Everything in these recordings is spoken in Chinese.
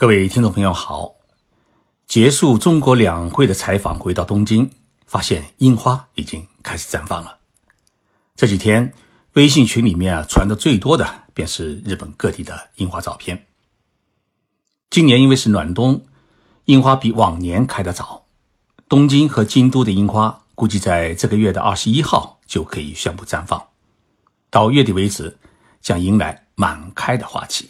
各位听众朋友好，结束中国两会的采访，回到东京，发现樱花已经开始绽放了。这几天微信群里面啊传的最多的便是日本各地的樱花照片。今年因为是暖冬，樱花比往年开得早，东京和京都的樱花估计在这个月的二十一号就可以宣布绽放，到月底为止将迎来满开的花期。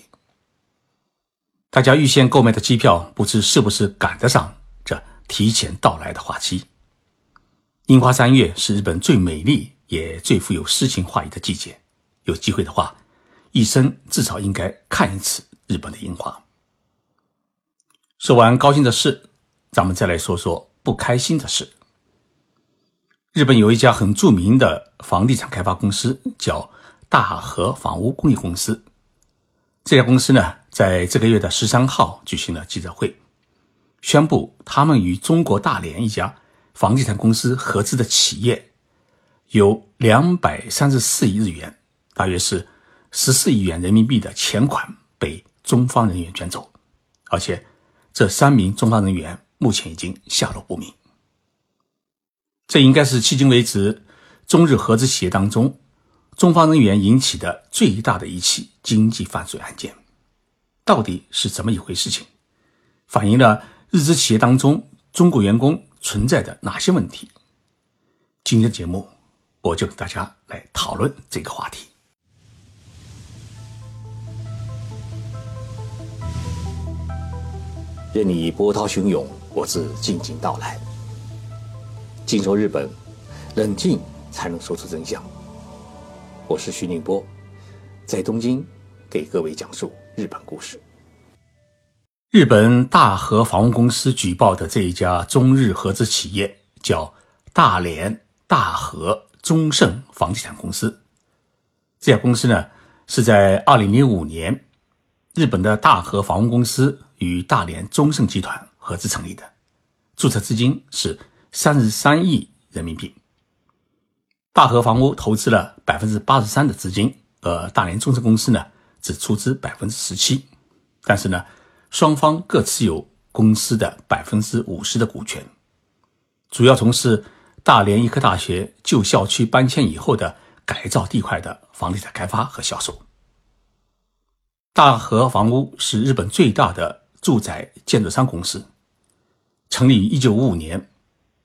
大家预先购买的机票，不知是不是赶得上这提前到来的花期？樱花三月是日本最美丽也最富有诗情画意的季节。有机会的话，一生至少应该看一次日本的樱花。说完高兴的事，咱们再来说说不开心的事。日本有一家很著名的房地产开发公司，叫大和房屋工业公司。这家公司呢？在这个月的十三号举行了记者会，宣布他们与中国大连一家房地产公司合资的企业有两百三十四亿日元，大约是十四亿元人民币的钱款被中方人员卷走，而且这三名中方人员目前已经下落不明。这应该是迄今为止中日合资企业当中中方人员引起的最大的一起经济犯罪案件。到底是怎么一回事情？反映了日资企业当中中国员工存在的哪些问题？今天的节目，我就跟大家来讨论这个话题。任你波涛汹涌，我自静静到来。静说日本，冷静才能说出真相。我是徐宁波，在东京给各位讲述。日本故事，日本大和房屋公司举报的这一家中日合资企业叫大连大和中盛房地产公司。这家公司呢是在二零零五年，日本的大和房屋公司与大连中盛集团合资成立的，注册资金是三十三亿人民币。大和房屋投资了百分之八十三的资金，而大连中盛公司呢？只出资百分之十七，但是呢，双方各持有公司的百分之五十的股权，主要从事大连医科大学旧校区搬迁以后的改造地块的房地产开发和销售。大和房屋是日本最大的住宅建筑商公司，成立于一九五五年，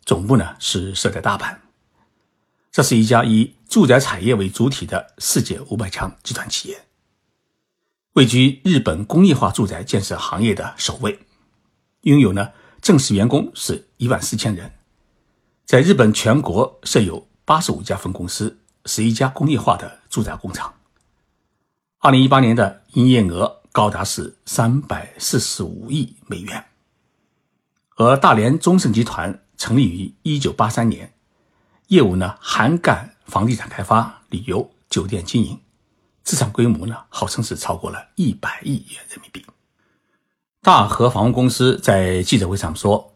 总部呢是设在大阪。这是一家以住宅产业为主体的世界五百强集团企业。位居日本工业化住宅建设行业的首位，拥有呢正式员工是一万四千人，在日本全国设有八十五家分公司，十一家工业化的住宅工厂。二零一八年的营业额高达是三百四十五亿美元。而大连中盛集团成立于一九八三年，业务呢涵盖房地产开发、旅游、酒店经营。资产规模呢，号称是超过了一百亿元人民币。大和房屋公司在记者会上说，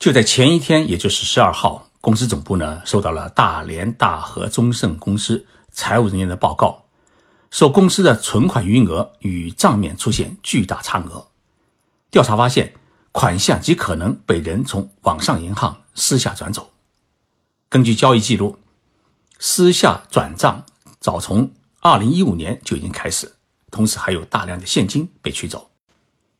就在前一天，也就是十二号，公司总部呢收到了大连大和中盛公司财务人员的报告，说公司的存款余额与账面出现巨大差额。调查发现，款项极可能被人从网上银行私下转走。根据交易记录，私下转账早从。二零一五年就已经开始，同时还有大量的现金被取走，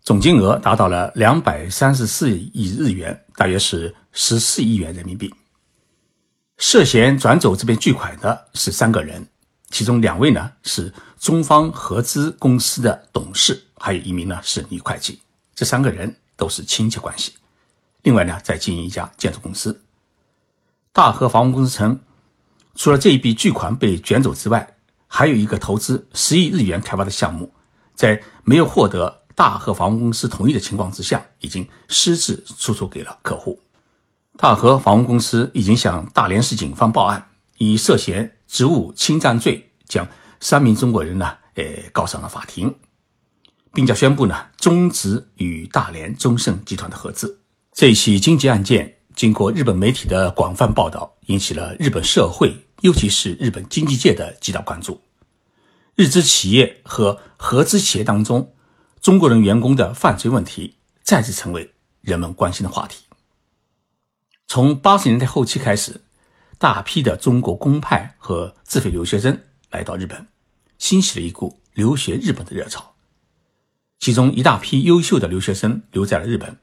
总金额达到了两百三十四亿日元，大约是十四亿元人民币。涉嫌转走这笔巨款的是三个人，其中两位呢是中方合资公司的董事，还有一名呢是女会计，这三个人都是亲戚关系。另外呢，在经营一家建筑公司。大和房屋公司称，除了这一笔巨款被卷走之外，还有一个投资十亿日元开发的项目，在没有获得大和房屋公司同意的情况之下，已经私自出售给了客户。大和房屋公司已经向大连市警方报案，以涉嫌职务侵占罪将三名中国人呢，呃，告上了法庭，并将宣布呢终止与大连中盛集团的合资。这起经济案件经过日本媒体的广泛报道，引起了日本社会。尤其是日本经济界的极大关注。日资企业和合资企业当中，中国人员工的犯罪问题再次成为人们关心的话题。从八十年代后期开始，大批的中国公派和自费留学生来到日本，兴起了一股留学日本的热潮。其中一大批优秀的留学生留在了日本，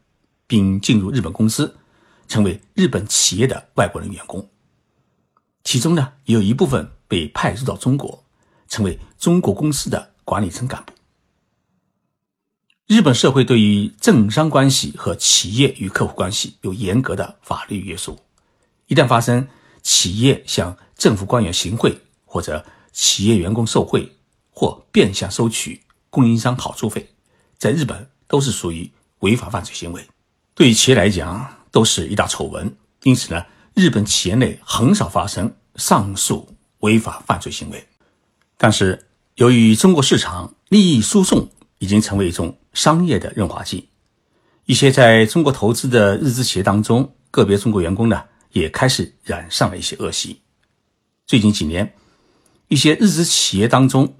并进入日本公司，成为日本企业的外国人员工。其中呢，有一部分被派驻到中国，成为中国公司的管理层干部。日本社会对于政商关系和企业与客户关系有严格的法律约束，一旦发生企业向政府官员行贿，或者企业员工受贿，或变相收取供应商好处费，在日本都是属于违法犯罪行为，对于企业来讲都是一大丑闻。因此呢，日本企业内很少发生上述违法犯罪行为。但是，由于中国市场利益输送已经成为一种。商业的润滑剂，一些在中国投资的日资企业当中，个别中国员工呢也开始染上了一些恶习。最近几年，一些日资企业当中，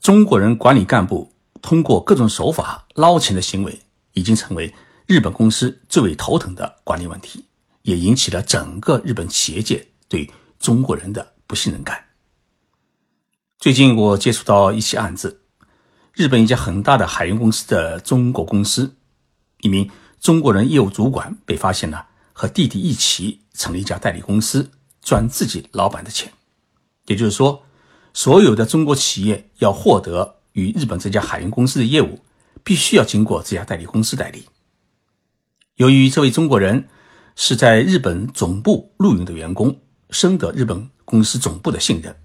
中国人管理干部通过各种手法捞钱的行为，已经成为日本公司最为头疼的管理问题，也引起了整个日本企业界对中国人的不信任感。最近我接触到一起案子。日本一家很大的海运公司的中国公司，一名中国人业务主管被发现了和弟弟一起成立一家代理公司，赚自己老板的钱。也就是说，所有的中国企业要获得与日本这家海运公司的业务，必须要经过这家代理公司代理。由于这位中国人是在日本总部录用的员工，深得日本公司总部的信任，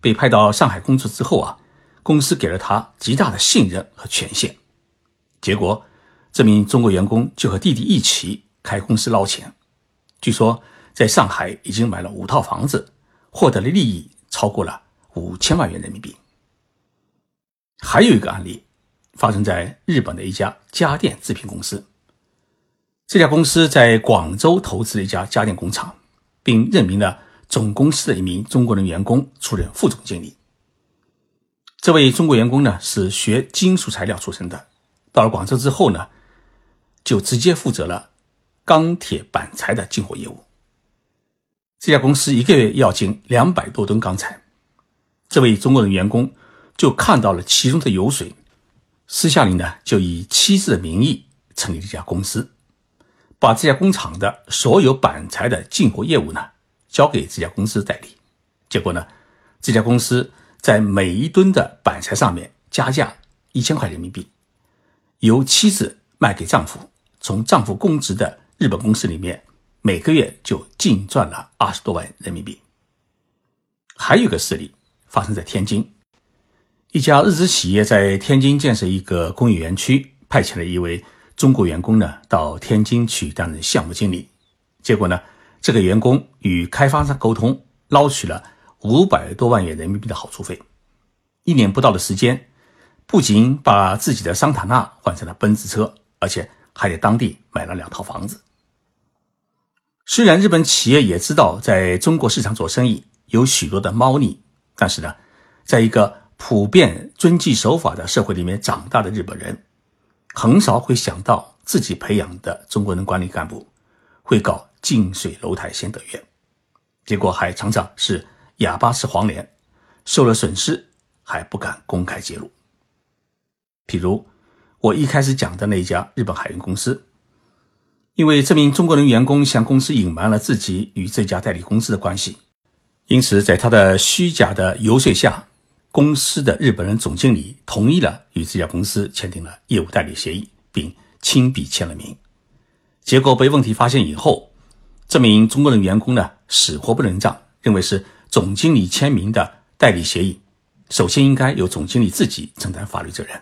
被派到上海工作之后啊。公司给了他极大的信任和权限，结果这名中国员工就和弟弟一起开公司捞钱。据说在上海已经买了五套房子，获得的利益超过了五千万元人民币。还有一个案例发生在日本的一家家电制品公司，这家公司在广州投资了一家家电工厂，并任命了总公司的一名中国人员工出任副总经理。这位中国员工呢是学金属材料出身的，到了广州之后呢，就直接负责了钢铁板材的进货业务。这家公司一个月要进两百多吨钢材，这位中国人员工就看到了其中的油水，私下里呢就以妻子的名义成立了一家公司，把这家工厂的所有板材的进货业务呢交给这家公司代理。结果呢，这家公司。在每一吨的板材上面加价一千块人民币，由妻子卖给丈夫，从丈夫供职的日本公司里面每个月就净赚了二十多万人民币。还有个事例发生在天津，一家日资企业在天津建设一个工业园区，派遣了一位中国员工呢到天津去担任项目经理，结果呢，这个员工与开发商沟通，捞取了。五百多万元人民币的好处费，一年不到的时间，不仅把自己的桑塔纳换成了奔驰车，而且还在当地买了两套房子。虽然日本企业也知道在中国市场做生意有许多的猫腻，但是呢，在一个普遍遵纪守法的社会里面长大的日本人，很少会想到自己培养的中国人管理干部会搞近水楼台先得月，结果还常常是。哑巴吃黄连，受了损失还不敢公开揭露。譬如我一开始讲的那家日本海运公司，因为这名中国人员工向公司隐瞒了自己与这家代理公司的关系，因此在他的虚假的游说下，公司的日本人总经理同意了与这家公司签订了业务代理协议，并亲笔签了名。结果被问题发现以后，这名中国人员工呢死活不认账，认为是。总经理签名的代理协议，首先应该由总经理自己承担法律责任。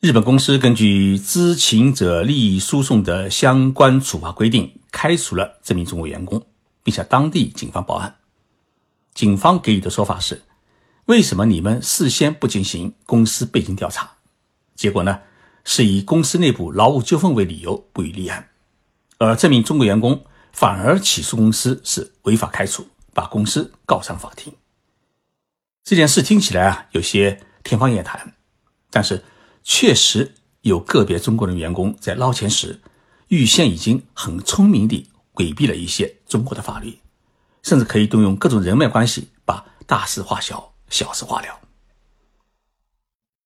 日本公司根据知情者利益输送的相关处罚规定，开除了这名中国员工，并向当地警方报案。警方给予的说法是：为什么你们事先不进行公司背景调查？结果呢，是以公司内部劳务纠纷为理由不予立案，而这名中国员工反而起诉公司是违法开除。把公司告上法庭，这件事听起来啊有些天方夜谭，但是确实有个别中国人员工在捞钱时，预先已经很聪明地规避了一些中国的法律，甚至可以动用各种人脉关系，把大事化小，小事化了。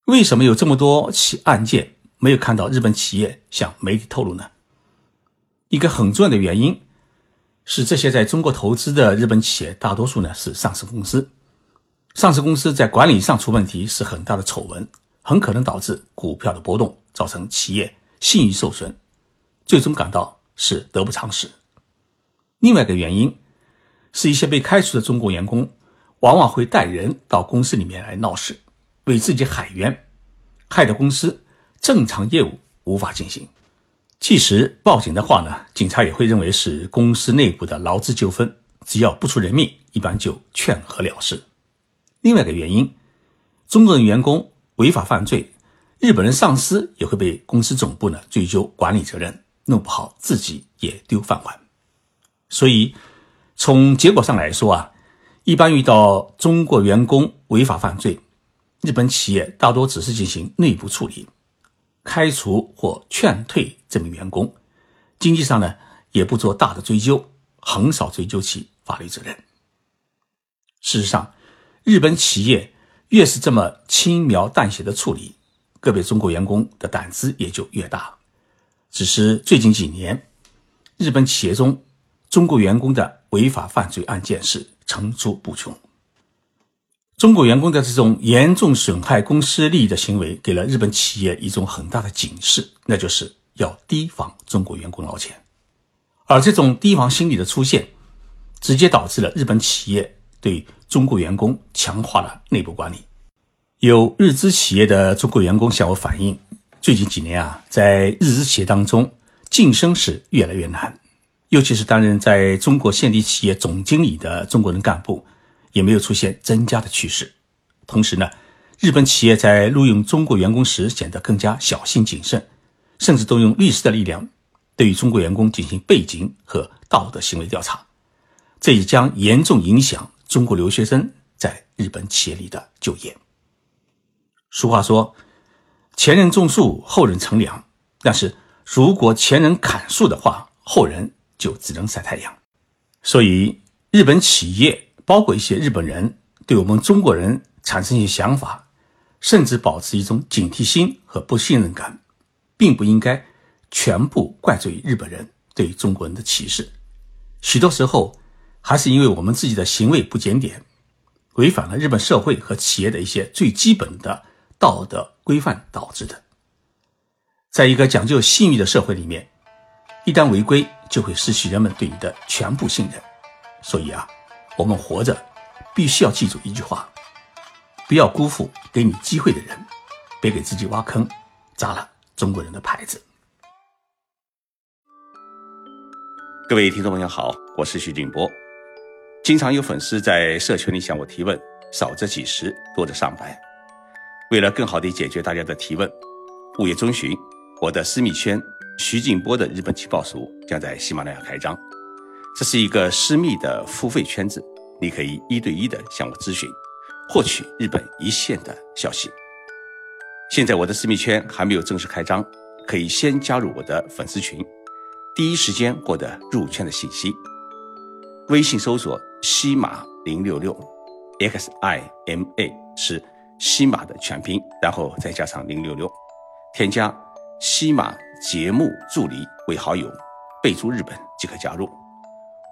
为什么有这么多起案件没有看到日本企业向媒体透露呢？一个很重要的原因是，这些在中国投资的日本企业大多数呢是上市公司，上市公司在管理上出问题是很大的丑闻。很可能导致股票的波动，造成企业信誉受损，最终感到是得不偿失。另外一个原因，是一些被开除的中国员工往往会带人到公司里面来闹事，为自己喊冤，害得公司正常业务无法进行。即使报警的话呢，警察也会认为是公司内部的劳资纠纷，只要不出人命，一般就劝和了事。另外一个原因，中国人员工。违法犯罪，日本人上司也会被公司总部呢追究管理责任，弄不好自己也丢饭碗。所以从结果上来说啊，一般遇到中国员工违法犯罪，日本企业大多只是进行内部处理，开除或劝退这名员工，经济上呢也不做大的追究，很少追究其法律责任。事实上，日本企业。越是这么轻描淡写的处理，个别中国员工的胆子也就越大。只是最近几年，日本企业中中国员工的违法犯罪案件是层出不穷。中国员工的这种严重损害公司利益的行为，给了日本企业一种很大的警示，那就是要提防中国员工捞钱。而这种提防心理的出现，直接导致了日本企业。对中国员工强化了内部管理，有日资企业的中国员工向我反映，最近几年啊，在日资企业当中晋升是越来越难，尤其是担任在中国现地企业总经理的中国人干部，也没有出现增加的趋势。同时呢，日本企业在录用中国员工时显得更加小心谨慎，甚至动用律师的力量，对于中国员工进行背景和道德行为调查，这也将严重影响。中国留学生在日本企业里的就业。俗话说：“前人种树，后人乘凉。”但是如果前人砍树的话，后人就只能晒太阳。所以，日本企业，包括一些日本人，对我们中国人产生一些想法，甚至保持一种警惕心和不信任感，并不应该全部怪罪日本人对中国人的歧视。许多时候。还是因为我们自己的行为不检点，违反了日本社会和企业的一些最基本的道德规范导致的。在一个讲究信誉的社会里面，一旦违规，就会失去人们对你的全部信任。所以啊，我们活着必须要记住一句话：不要辜负给你机会的人，别给自己挖坑，砸了中国人的牌子。各位听众朋友好，我是徐静波。经常有粉丝在社群里向我提问，少则几十，多则上百。为了更好地解决大家的提问，五月中旬，我的私密圈徐静波的日本情报署将在喜马拉雅开张。这是一个私密的付费圈子，你可以一对一的向我咨询，获取日本一线的消息。现在我的私密圈还没有正式开张，可以先加入我的粉丝群，第一时间获得入圈的信息。微信搜索。西马零六六，X I M A 是西马的全拼，然后再加上零六六，添加西马节目助理为好友，备注日本即可加入。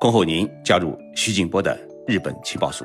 恭候您加入徐静波的日本情报署。